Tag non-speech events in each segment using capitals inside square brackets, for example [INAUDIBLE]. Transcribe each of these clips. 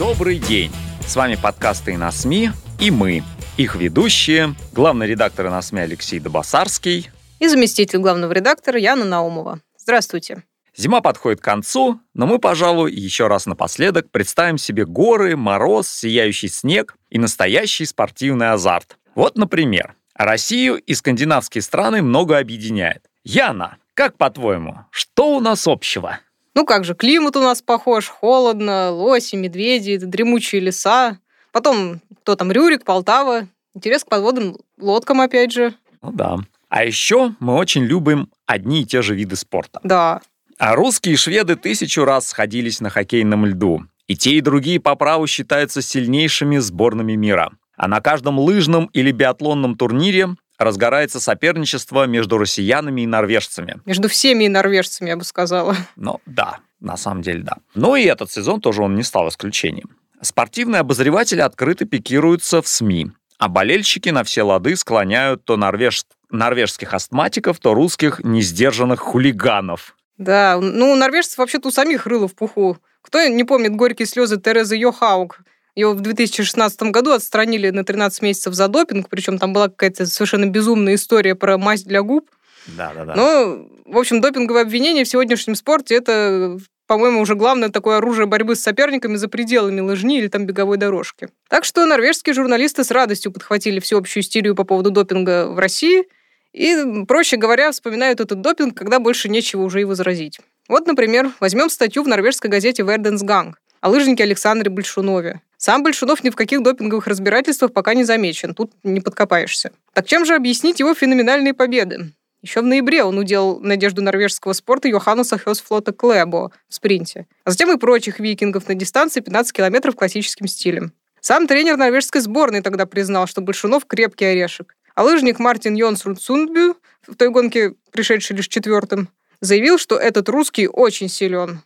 Добрый день! С вами подкасты на СМИ и мы, их ведущие, главный редактор на СМИ Алексей Добасарский. И заместитель главного редактора Яна Наумова. Здравствуйте. Зима подходит к концу, но мы, пожалуй, еще раз напоследок представим себе горы, мороз, сияющий снег и настоящий спортивный азарт. Вот, например, Россию и скандинавские страны много объединяет. Яна, как по-твоему, что у нас общего? Ну как же, климат у нас похож, холодно, лоси, медведи, дремучие леса. Потом, кто там, Рюрик, Полтава. Интерес к подводным лодкам, опять же. Ну да. А еще мы очень любим одни и те же виды спорта. Да. А русские и шведы тысячу раз сходились на хоккейном льду. И те, и другие по праву считаются сильнейшими сборными мира. А на каждом лыжном или биатлонном турнире разгорается соперничество между россиянами и норвежцами. Между всеми и норвежцами, я бы сказала. Ну да, на самом деле да. Но и этот сезон тоже он не стал исключением. Спортивные обозреватели открыто пикируются в СМИ, а болельщики на все лады склоняют то норвеж... норвежских астматиков, то русских несдержанных хулиганов. Да, ну у норвежцев вообще-то у самих рыло в пуху. Кто не помнит горькие слезы Терезы Йохаук? Ее в 2016 году отстранили на 13 месяцев за допинг, причем там была какая-то совершенно безумная история про мазь для губ. Да, да, да. Но, в общем, допинговое обвинение в сегодняшнем спорте это по-моему, уже главное такое оружие борьбы с соперниками за пределами лыжни или там беговой дорожки. Так что норвежские журналисты с радостью подхватили всеобщую истерию по поводу допинга в России и, проще говоря, вспоминают этот допинг, когда больше нечего уже и возразить. Вот, например, возьмем статью в норвежской газете «Верденсганг» о лыжнике Александре Большунове. Сам Большунов ни в каких допинговых разбирательствах пока не замечен, тут не подкопаешься. Так чем же объяснить его феноменальные победы? Еще в ноябре он уделал надежду норвежского спорта Йоханнеса Хёсфлота Клебо в спринте, а затем и прочих викингов на дистанции 15 километров классическим стилем. Сам тренер норвежской сборной тогда признал, что Большунов крепкий орешек. А лыжник Мартин Йонсруд Сундбю, в той гонке пришедший лишь четвертым, заявил, что этот русский очень силен.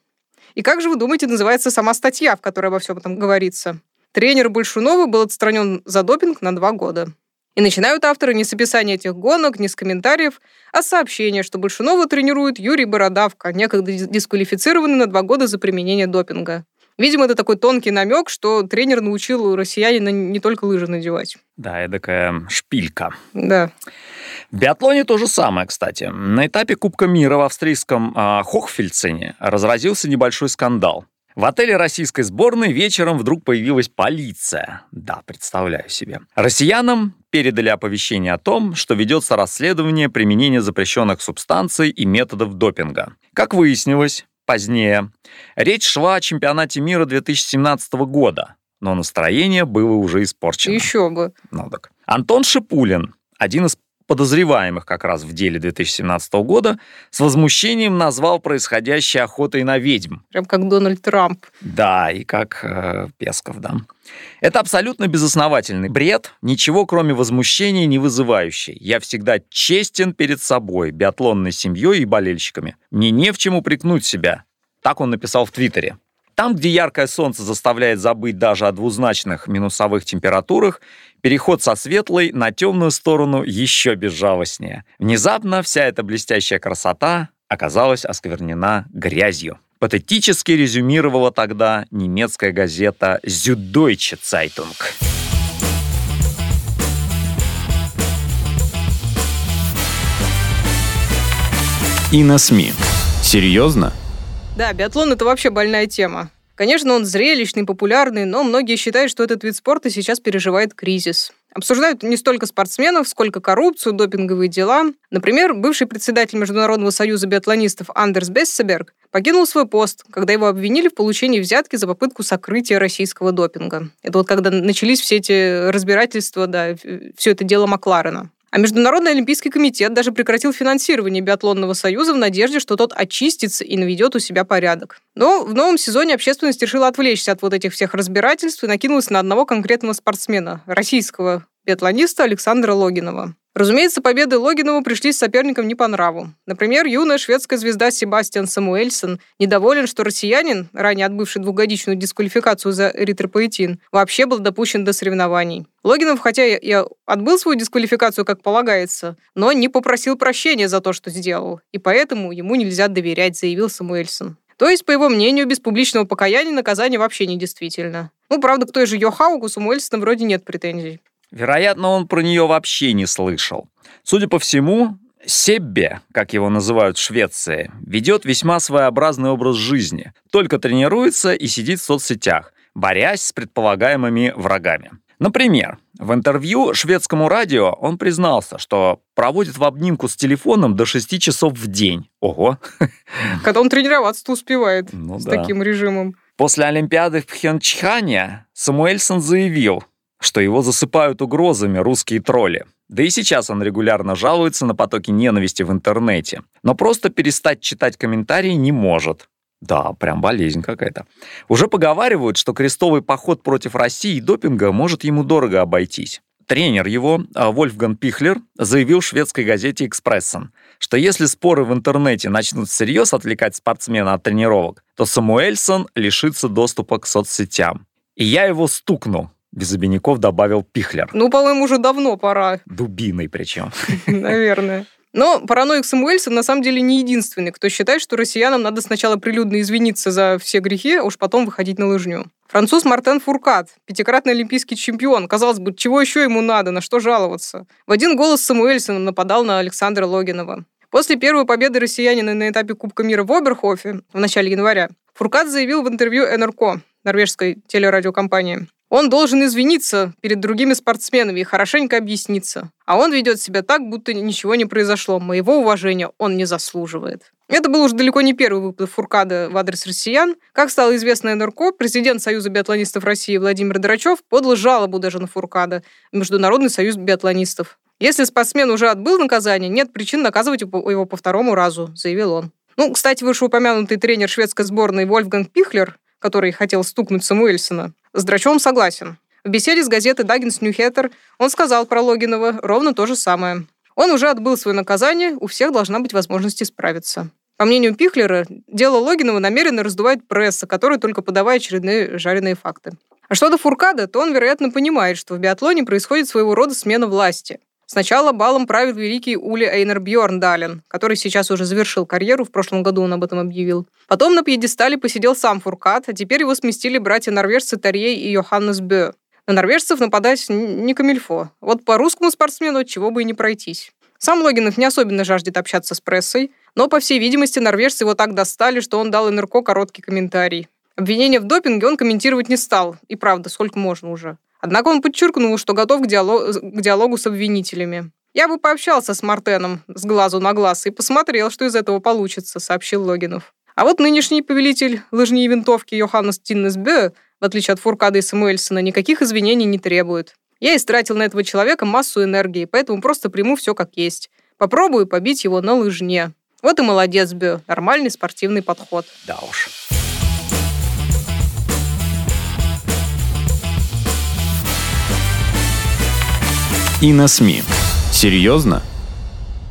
И как же вы думаете, называется сама статья, в которой обо всем этом говорится? Тренер Большунова был отстранен за допинг на два года. И начинают авторы не с описания этих гонок, не с комментариев, а с сообщения, что Большунова тренирует Юрий Бородавка, некогда дисквалифицированный на два года за применение допинга. Видимо, это такой тонкий намек, что тренер научил россиянина не только лыжи надевать. Да, эдакая шпилька. Да. В биатлоне то же самое, кстати. На этапе Кубка мира в австрийском э, Хохфельцене разразился небольшой скандал. В отеле российской сборной вечером вдруг появилась полиция. Да, представляю себе. Россиянам передали оповещение о том, что ведется расследование применения запрещенных субстанций и методов допинга. Как выяснилось, позднее, речь шла о чемпионате мира 2017 года, но настроение было уже испорчено. Еще бы. Ну так. Антон Шипулин, один из подозреваемых как раз в деле 2017 года, с возмущением назвал происходящее охотой на ведьм. Прям как Дональд Трамп. Да, и как э, Песков, да. Это абсолютно безосновательный бред, ничего кроме возмущения не вызывающий. Я всегда честен перед собой, биатлонной семьей и болельщиками. Мне не в чем упрекнуть себя. Так он написал в Твиттере. Там, где яркое солнце заставляет забыть даже о двузначных минусовых температурах, переход со светлой на темную сторону еще безжалостнее. Внезапно вся эта блестящая красота оказалась осквернена грязью. Патетически резюмировала тогда немецкая газета «Süddeutsche Zeitung». И на СМИ. Серьезно? Да, биатлон это вообще больная тема. Конечно, он зрелищный, популярный, но многие считают, что этот вид спорта сейчас переживает кризис. Обсуждают не столько спортсменов, сколько коррупцию, допинговые дела. Например, бывший председатель Международного союза биатлонистов Андерс Бессеберг покинул свой пост, когда его обвинили в получении взятки за попытку сокрытия российского допинга. Это вот когда начались все эти разбирательства, да, все это дело Макларена. А Международный олимпийский комитет даже прекратил финансирование биатлонного союза в надежде, что тот очистится и наведет у себя порядок. Но в новом сезоне общественность решила отвлечься от вот этих всех разбирательств и накинулась на одного конкретного спортсмена, российского биатлониста Александра Логинова. Разумеется, победы Логинова пришлись соперникам не по нраву. Например, юная шведская звезда Себастьян Самуэльсон недоволен, что россиянин, ранее отбывший двухгодичную дисквалификацию за эритропоэтин, вообще был допущен до соревнований. Логинов, хотя и отбыл свою дисквалификацию, как полагается, но не попросил прощения за то, что сделал, и поэтому ему нельзя доверять, заявил Самуэльсон. То есть, по его мнению, без публичного покаяния наказание вообще недействительно. Ну, правда, к той же Йохауку Самуэльсона вроде нет претензий. Вероятно, он про нее вообще не слышал. Судя по всему, Себбе, как его называют в Швеции, ведет весьма своеобразный образ жизни, только тренируется и сидит в соцсетях, борясь с предполагаемыми врагами. Например, в интервью шведскому радио он признался, что проводит в обнимку с телефоном до 6 часов в день. Ого! [LAUGHS] Когда он тренироваться-то успевает ну, с да. таким режимом. После Олимпиады в Пхенчхане Самуэльсон заявил, что его засыпают угрозами русские тролли. Да и сейчас он регулярно жалуется на потоки ненависти в интернете. Но просто перестать читать комментарии не может. Да, прям болезнь какая-то. Уже поговаривают, что крестовый поход против России и допинга может ему дорого обойтись. Тренер его, а, Вольфган Пихлер, заявил шведской газете «Экспрессен», что если споры в интернете начнут всерьез отвлекать спортсмена от тренировок, то Самуэльсон лишится доступа к соцсетям. И я его стукну, без обиняков добавил Пихлер. Ну, по-моему, уже давно пора. Дубиной причем. [LAUGHS] Наверное. Но параноик Самуэльсон на самом деле не единственный, кто считает, что россиянам надо сначала прилюдно извиниться за все грехи, а уж потом выходить на лыжню. Француз Мартен Фуркат, пятикратный олимпийский чемпион. Казалось бы, чего еще ему надо, на что жаловаться? В один голос Самуэльсон нападал на Александра Логинова. После первой победы россиянина на этапе Кубка мира в Оберхофе в начале января Фуркат заявил в интервью НРК, норвежской телерадиокомпании, он должен извиниться перед другими спортсменами и хорошенько объясниться. А он ведет себя так, будто ничего не произошло. Моего уважения он не заслуживает. Это был уже далеко не первый выпад Фуркада в адрес россиян. Как стало известно НРК, президент Союза биатлонистов России Владимир Драчев подал жалобу даже на Фуркада Международный союз биатлонистов. Если спортсмен уже отбыл наказание, нет причин наказывать его по второму разу, заявил он. Ну, кстати, вышеупомянутый тренер шведской сборной Вольфганг Пихлер, который хотел стукнуть Самуэльсона, с Драчевым согласен. В беседе с газетой Даггинс Ньюхеттер он сказал про Логинова ровно то же самое. Он уже отбыл свое наказание, у всех должна быть возможность исправиться. По мнению Пихлера, дело Логинова намеренно раздувает пресса, которая только подавая очередные жареные факты. А что до Фуркада, то он, вероятно, понимает, что в биатлоне происходит своего рода смена власти. Сначала балом правит великий Ули Эйнер Бьорндален, который сейчас уже завершил карьеру, в прошлом году он об этом объявил. Потом на пьедестале посидел сам Фуркат, а теперь его сместили братья-норвежцы Тарьей и Йоханнес Бö. На норвежцев нападать не камильфо. Вот по русскому спортсмену чего бы и не пройтись. Сам Логинов не особенно жаждет общаться с прессой, но, по всей видимости, норвежцы его так достали, что он дал НРК короткий комментарий. Обвинение в допинге он комментировать не стал. И правда, сколько можно уже. Однако он подчеркнул, что готов к, диалог, к диалогу с обвинителями. «Я бы пообщался с Мартеном с глазу на глаз и посмотрел, что из этого получится», — сообщил Логинов. А вот нынешний повелитель лыжни и винтовки Йоханнес Тиннесбе, в отличие от Фуркада и Самуэльсона, никаких извинений не требует. Я истратил на этого человека массу энергии, поэтому просто приму все как есть. Попробую побить его на лыжне. Вот и молодец, Бе. Нормальный спортивный подход. Да уж. И на СМИ. Серьезно?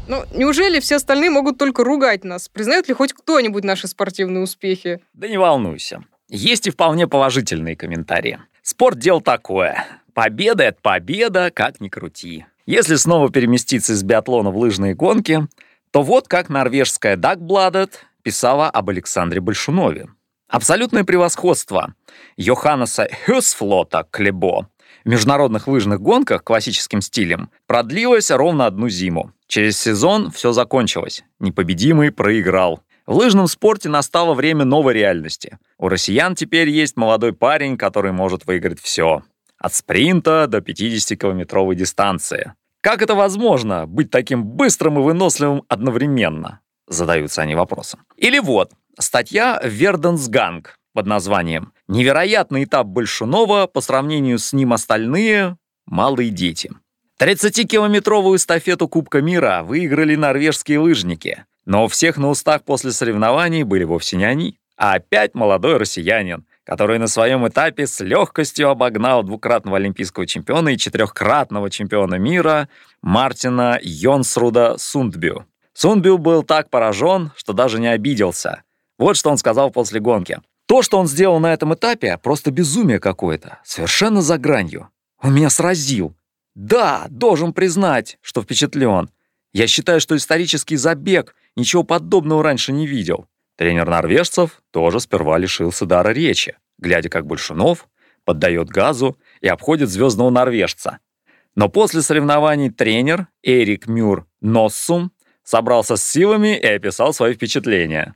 Ну, неужели все остальные могут только ругать нас? Признает ли хоть кто-нибудь наши спортивные успехи? Да не волнуйся. Есть и вполне положительные комментарии. Спорт дело такое. Победа — это победа, как ни крути. Если снова переместиться из биатлона в лыжные гонки, то вот как норвежская Дагбладет писала об Александре Большунове. Абсолютное превосходство Йоханнеса Хюсфлота Клебо международных лыжных гонках классическим стилем продлилось ровно одну зиму. Через сезон все закончилось. Непобедимый проиграл. В лыжном спорте настало время новой реальности. У россиян теперь есть молодой парень, который может выиграть все. От спринта до 50-километровой дистанции. Как это возможно, быть таким быстрым и выносливым одновременно? Задаются они вопросом. Или вот, статья «Верденсганг» под названием «Невероятный этап Большунова по сравнению с ним остальные – малые дети». 30-километровую эстафету Кубка мира выиграли норвежские лыжники. Но у всех на устах после соревнований были вовсе не они, а опять молодой россиянин, который на своем этапе с легкостью обогнал двукратного олимпийского чемпиона и четырехкратного чемпиона мира Мартина Йонсруда Сундбю. Сундбю был так поражен, что даже не обиделся. Вот что он сказал после гонки. То, что он сделал на этом этапе, просто безумие какое-то, совершенно за гранью. Он меня сразил. Да, должен признать, что впечатлен. Я считаю, что исторический забег ничего подобного раньше не видел. Тренер норвежцев тоже сперва лишился дара речи, глядя, как Большунов поддает газу и обходит звездного норвежца. Но после соревнований тренер Эрик Мюр Носсум собрался с силами и описал свои впечатления.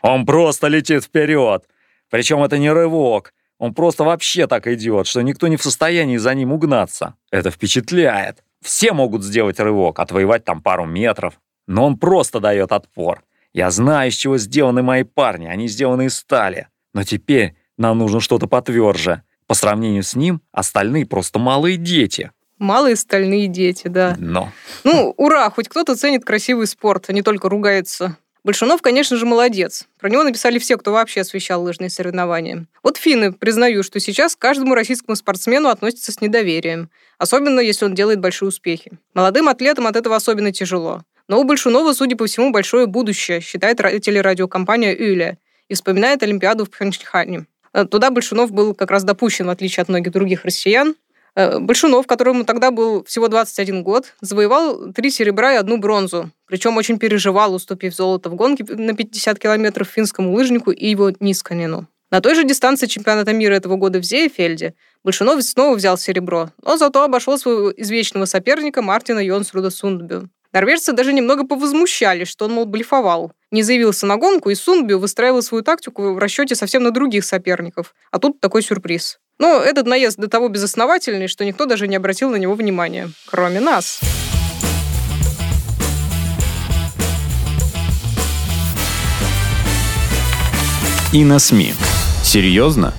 «Он просто летит вперед! Причем это не рывок, он просто вообще так идет, что никто не в состоянии за ним угнаться. Это впечатляет. Все могут сделать рывок, отвоевать там пару метров, но он просто дает отпор. Я знаю, из чего сделаны мои парни, они сделаны из стали. Но теперь нам нужно что-то потверже. По сравнению с ним, остальные просто малые дети. Малые стальные дети, да. Но. Ну, ура, хоть кто-то ценит красивый спорт, а не только ругается. Большунов, конечно же, молодец. Про него написали все, кто вообще освещал лыжные соревнования. Вот финны признаю, что сейчас к каждому российскому спортсмену относятся с недоверием. Особенно, если он делает большие успехи. Молодым атлетам от этого особенно тяжело. Но у Большунова, судя по всему, большое будущее, считает телерадиокомпания «Юля» и вспоминает Олимпиаду в Пхенчхане. Э, туда Большунов был как раз допущен, в отличие от многих других россиян. Э, Большунов, которому тогда был всего 21 год, завоевал три серебра и одну бронзу. Причем очень переживал, уступив золото в гонке на 50 километров финскому лыжнику и его Нисканину. На той же дистанции чемпионата мира этого года в Зеефельде Большунов снова взял серебро, но зато обошел своего извечного соперника Мартина Йонсруда Сундбю. Норвежцы даже немного повозмущались, что он, мол, блефовал. Не заявился на гонку, и Сундбю выстраивал свою тактику в расчете совсем на других соперников. А тут такой сюрприз. Но этот наезд до того безосновательный, что никто даже не обратил на него внимания, кроме нас. И на СМИ. Серьезно?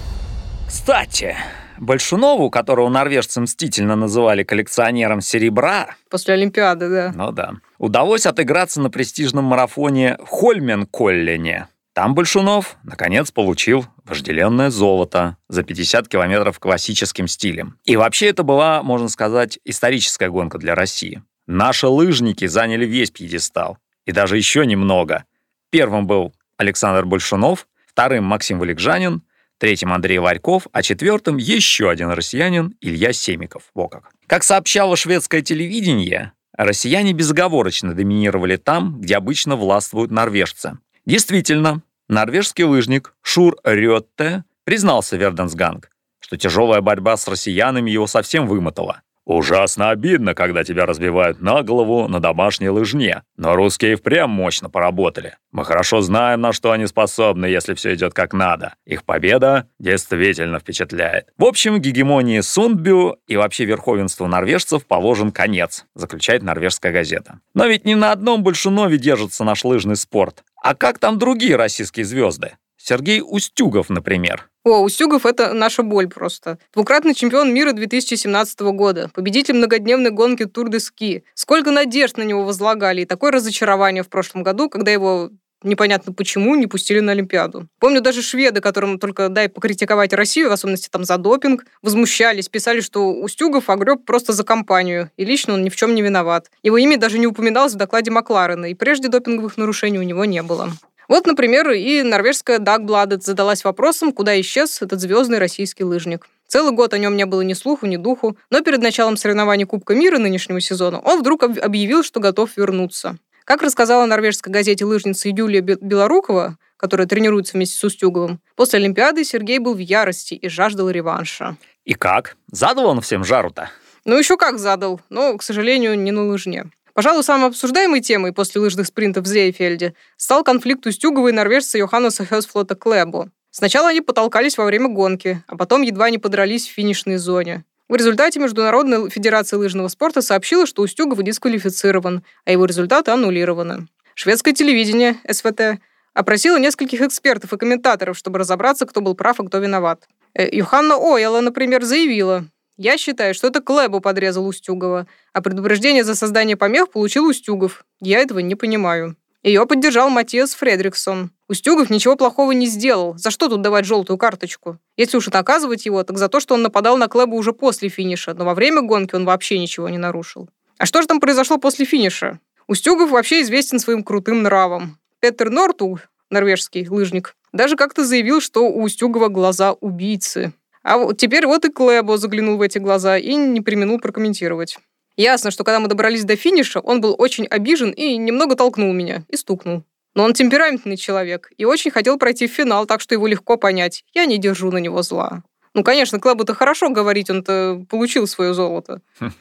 Кстати, Большунову, которого норвежцы мстительно называли коллекционером серебра... После Олимпиады, да. Ну да. Удалось отыграться на престижном марафоне Хольменколлене. Там Большунов, наконец, получил вожделенное золото за 50 километров классическим стилем. И вообще это была, можно сказать, историческая гонка для России. Наши лыжники заняли весь пьедестал. И даже еще немного. Первым был Александр Большунов, вторым Максим Валикжанин, третьим Андрей Варьков, а четвертым еще один россиянин Илья Семиков. Во как. Как сообщало шведское телевидение, россияне безоговорочно доминировали там, где обычно властвуют норвежцы. Действительно, норвежский лыжник Шур Рётте признался Верденсганг, что тяжелая борьба с россиянами его совсем вымотала. Ужасно обидно, когда тебя разбивают на голову на домашней лыжне. Но русские впрямь мощно поработали. Мы хорошо знаем, на что они способны, если все идет как надо. Их победа действительно впечатляет. В общем, гегемонии Сундбю и вообще верховенству норвежцев положен конец, заключает норвежская газета. Но ведь не на одном Большунове держится наш лыжный спорт. А как там другие российские звезды? Сергей Устюгов, например. О, Устюгов — это наша боль просто. Двукратный чемпион мира 2017 года, победитель многодневной гонки Тур де Ски. Сколько надежд на него возлагали, и такое разочарование в прошлом году, когда его непонятно почему не пустили на Олимпиаду. Помню даже шведы, которым только дай покритиковать Россию, в особенности там за допинг, возмущались, писали, что Устюгов огреб просто за компанию, и лично он ни в чем не виноват. Его имя даже не упоминалось в докладе Макларена, и прежде допинговых нарушений у него не было. Вот, например, и норвежская Дагбладет задалась вопросом, куда исчез этот звездный российский лыжник. Целый год о нем не было ни слуху, ни духу, но перед началом соревнований Кубка мира нынешнего сезона он вдруг объявил, что готов вернуться. Как рассказала норвежской газете лыжница Юлия Белорукова, которая тренируется вместе с Устюговым, после Олимпиады Сергей был в ярости и жаждал реванша. И как? Задал он всем жару-то? Ну, еще как задал, но, к сожалению, не на лыжне. Пожалуй, самой обсуждаемой темой после лыжных спринтов в Зейфельде стал конфликт Устюгова и норвежца Йоханнеса Хёсфлота Клэбу. Сначала они потолкались во время гонки, а потом едва не подрались в финишной зоне. В результате Международная федерация лыжного спорта сообщила, что Устюгов дисквалифицирован, а его результаты аннулированы. Шведское телевидение, СВТ, опросило нескольких экспертов и комментаторов, чтобы разобраться, кто был прав, а кто виноват. Э, Юханна Ойла, например, заявила, Я считаю, что это Клэбу подрезал Устюгова, а предупреждение за создание помех получил Устюгов. Я этого не понимаю. Ее поддержал Матиас Фредриксон. Устюгов ничего плохого не сделал. За что тут давать желтую карточку? Если уж наказывать его, так за то, что он нападал на Клэба уже после финиша, но во время гонки он вообще ничего не нарушил. А что же там произошло после финиша? Устюгов вообще известен своим крутым нравом. Петер Норту, норвежский лыжник, даже как-то заявил, что у Устюгова глаза убийцы. А вот теперь вот и Клэбо заглянул в эти глаза и не применил прокомментировать. Ясно, что когда мы добрались до финиша, он был очень обижен и немного толкнул меня и стукнул. Но он темпераментный человек и очень хотел пройти в финал, так что его легко понять. Я не держу на него зла. Ну, конечно, Клэбу-то хорошо говорить, он-то получил свое золото. [LAUGHS]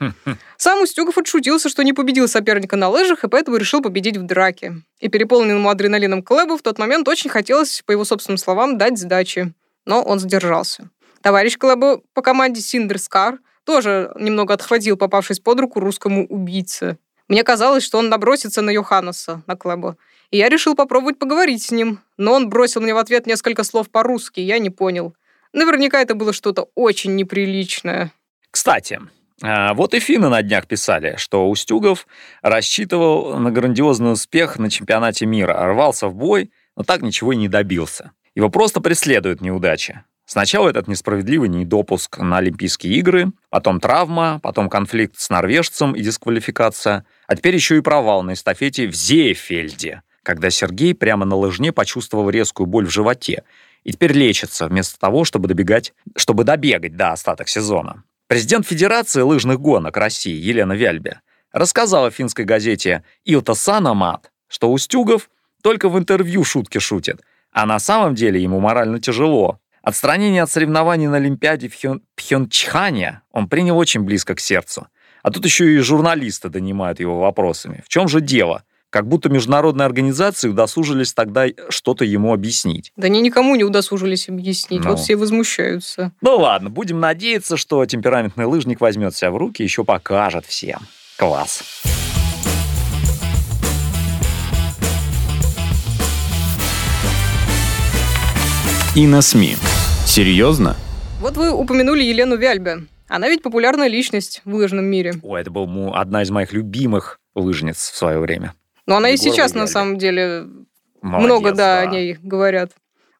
Сам Устюгов отшутился, что не победил соперника на лыжах, и поэтому решил победить в драке. И переполненному адреналином Клэбу в тот момент очень хотелось, по его собственным словам, дать сдачи. Но он сдержался. Товарищ Клэбу по команде Синдерскар тоже немного отхватил, попавшись под руку русскому убийце. Мне казалось, что он набросится на Йоханнеса, на Клэбу. И я решил попробовать поговорить с ним. Но он бросил мне в ответ несколько слов по-русски, я не понял. Наверняка это было что-то очень неприличное. Кстати, а, вот и финны на днях писали, что Устюгов рассчитывал на грандиозный успех на чемпионате мира, рвался в бой, но так ничего и не добился. Его просто преследуют неудачи. Сначала этот несправедливый недопуск на Олимпийские игры, потом травма, потом конфликт с норвежцем и дисквалификация, а теперь еще и провал на эстафете в Зеефельде, когда Сергей прямо на лыжне почувствовал резкую боль в животе и теперь лечится вместо того, чтобы добегать, чтобы добегать до остаток сезона. Президент Федерации лыжных гонок России Елена Вяльбе рассказала финской газете «Илта Санамат», что Устюгов только в интервью шутки шутит, а на самом деле ему морально тяжело. Отстранение от соревнований на Олимпиаде в Пхен... Пхенчхане он принял очень близко к сердцу. А тут еще и журналисты донимают его вопросами. В чем же дело? Как будто международные организации удосужились тогда что-то ему объяснить. Да они никому не удосужились объяснить, ну. вот все возмущаются. Ну ладно, будем надеяться, что темпераментный лыжник возьмет себя в руки и еще покажет всем. Класс. И на СМИ. Серьезно? Вот вы упомянули Елену Вяльбе. Она ведь популярная личность в лыжном мире. Ой, это была одна из моих любимых лыжниц в свое время. Но она и сейчас, на самом деле, Молодец, много, да, да, о ней говорят.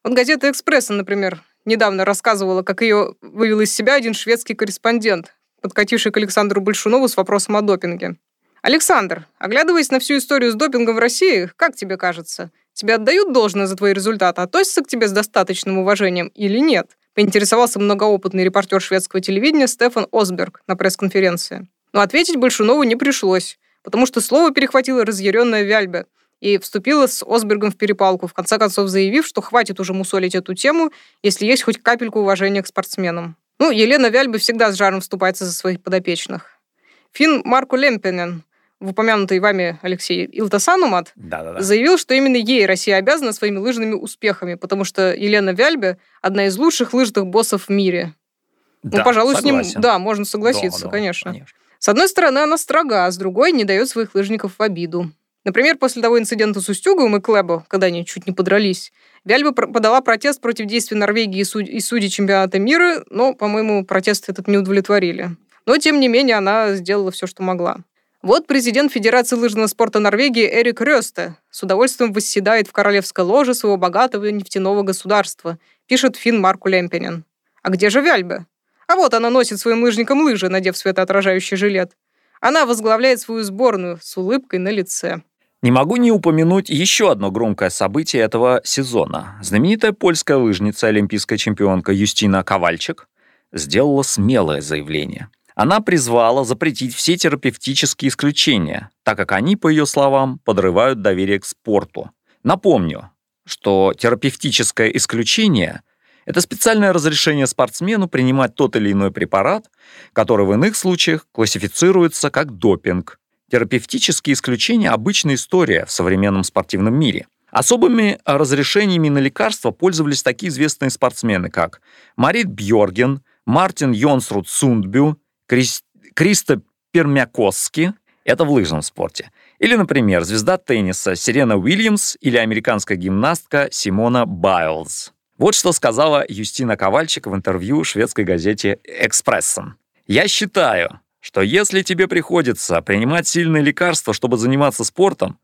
Вот газета «Экспресса», например, недавно рассказывала, как ее вывел из себя один шведский корреспондент, подкативший к Александру Большунову с вопросом о допинге. Александр, оглядываясь на всю историю с допингом в России, как тебе кажется, тебе отдают должное за твои результаты, относятся к тебе с достаточным уважением или нет? Поинтересовался многоопытный репортер шведского телевидения Стефан Осберг на пресс-конференции. Но ответить Большунову не пришлось потому что слово перехватила разъяренная Вяльбе и вступила с Осбергом в перепалку, в конце концов заявив, что хватит уже мусолить эту тему, если есть хоть капельку уважения к спортсменам. Ну, Елена Вяльбе всегда с жаром вступается за своих подопечных. Фин Марку Лемпенен, в упомянутый вами, Алексей, Илтасанумат, заявил, что именно ей Россия обязана своими лыжными успехами, потому что Елена Вяльбе – одна из лучших лыжных боссов в мире. Ну, да, ну, пожалуй, согласен. с ним, да, можно согласиться, да, конечно. конечно. С одной стороны, она строга, а с другой не дает своих лыжников в обиду. Например, после того инцидента с Устюговым и Клэбо, когда они чуть не подрались, Вяльба подала протест против действий Норвегии и, суд... и судей чемпионата мира, но, по-моему, протест этот не удовлетворили. Но, тем не менее, она сделала все, что могла. Вот президент Федерации лыжного спорта Норвегии Эрик Рёсте с удовольствием восседает в королевской ложе своего богатого нефтяного государства, пишет фин Марку Лемпенен. А где же Вяльбе? А вот она носит своим лыжникам лыжи, надев светоотражающий жилет. Она возглавляет свою сборную с улыбкой на лице. Не могу не упомянуть еще одно громкое событие этого сезона. Знаменитая польская лыжница, олимпийская чемпионка Юстина Ковальчик сделала смелое заявление. Она призвала запретить все терапевтические исключения, так как они, по ее словам, подрывают доверие к спорту. Напомню, что терапевтическое исключение – это специальное разрешение спортсмену принимать тот или иной препарат, который в иных случаях классифицируется как допинг. Терапевтические исключения – обычная история в современном спортивном мире. Особыми разрешениями на лекарства пользовались такие известные спортсмены, как Марит Бьорген, Мартин Йонсруд Сундбю, Крис... Кристо Пермякоски – это в лыжном спорте. Или, например, звезда тенниса Сирена Уильямс или американская гимнастка Симона Байлз. Вот что сказала Юстина Ковальчик в интервью шведской газете «Экспрессен». Я считаю, что если тебе приходится принимать сильные лекарства, чтобы заниматься спортом,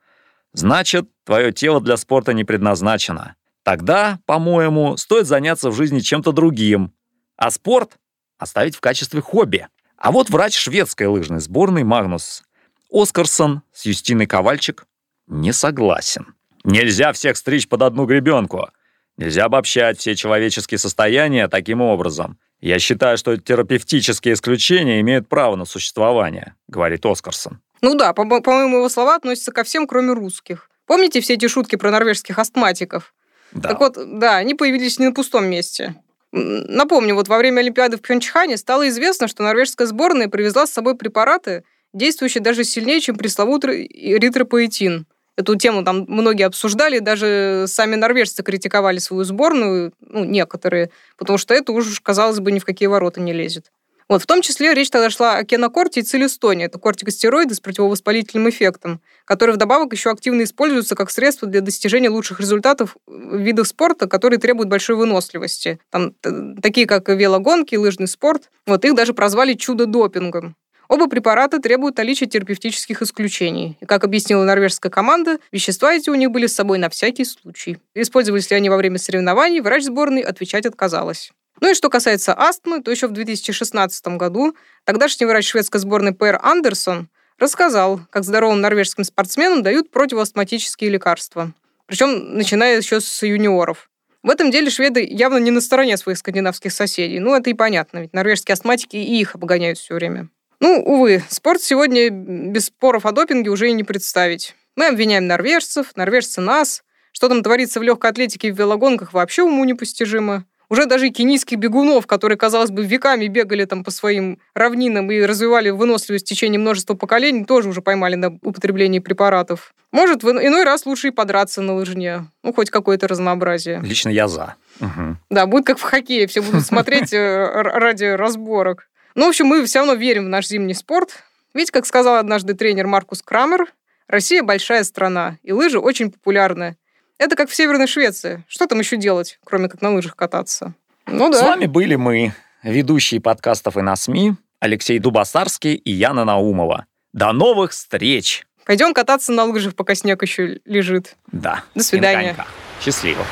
значит, твое тело для спорта не предназначено. Тогда, по-моему, стоит заняться в жизни чем-то другим, а спорт оставить в качестве хобби. А вот врач шведской лыжной сборной Магнус Оскарсон с Юстиной Ковальчик не согласен. Нельзя всех стричь под одну гребенку. Нельзя обобщать все человеческие состояния таким образом. Я считаю, что терапевтические исключения имеют право на существование, говорит Оскарсон. Ну да, по- по-моему, его слова относятся ко всем, кроме русских. Помните все эти шутки про норвежских астматиков? Да. Так вот, да, они появились не на пустом месте. Напомню, вот во время Олимпиады в Пхенчхане стало известно, что норвежская сборная привезла с собой препараты, действующие даже сильнее, чем пресловутый эритропоэтин. Эту тему там многие обсуждали, даже сами норвежцы критиковали свою сборную, ну, некоторые, потому что это уж, казалось бы, ни в какие ворота не лезет. Вот, в том числе речь тогда шла о кенокорте и целистоне. Это кортикостероиды с противовоспалительным эффектом, которые вдобавок еще активно используются как средство для достижения лучших результатов в видах спорта, которые требуют большой выносливости. Там, такие как велогонки, лыжный спорт. Вот их даже прозвали чудо-допингом. Оба препарата требуют наличия терапевтических исключений. И, как объяснила норвежская команда, вещества эти у них были с собой на всякий случай. Использовались ли они во время соревнований, врач сборной отвечать отказалась. Ну и что касается астмы, то еще в 2016 году тогдашний врач шведской сборной Пэр Андерсон рассказал, как здоровым норвежским спортсменам дают противоастматические лекарства. Причем начиная еще с юниоров. В этом деле шведы явно не на стороне своих скандинавских соседей. Ну, это и понятно, ведь норвежские астматики и их обгоняют все время. Ну, увы, спорт сегодня без споров о допинге уже и не представить. Мы обвиняем норвежцев, норвежцы нас. Что там творится в легкой атлетике и в велогонках вообще уму непостижимо. Уже даже и кенийских бегунов, которые, казалось бы, веками бегали там по своим равнинам и развивали выносливость в течение множества поколений, тоже уже поймали на употреблении препаратов. Может, в иной раз лучше и подраться на лыжне. Ну, хоть какое-то разнообразие. Лично я за. Мгм. Да, будет как в хоккее, все будут смотреть э, ради разборок. Ну, в общем, мы все равно верим в наш зимний спорт. Ведь, как сказал однажды тренер Маркус Крамер, Россия большая страна, и лыжи очень популярны. Это как в Северной Швеции. Что там еще делать, кроме как на лыжах кататься? Ну С да. вами были мы, ведущие подкастов и на СМИ, Алексей Дубасарский и Яна Наумова. До новых встреч! Пойдем кататься на лыжах, пока снег еще лежит. Да. До свидания. Счастливо.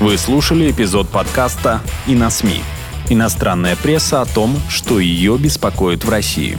Вы слушали эпизод подкаста «И на СМИ». Иностранная пресса о том, что ее беспокоит в России.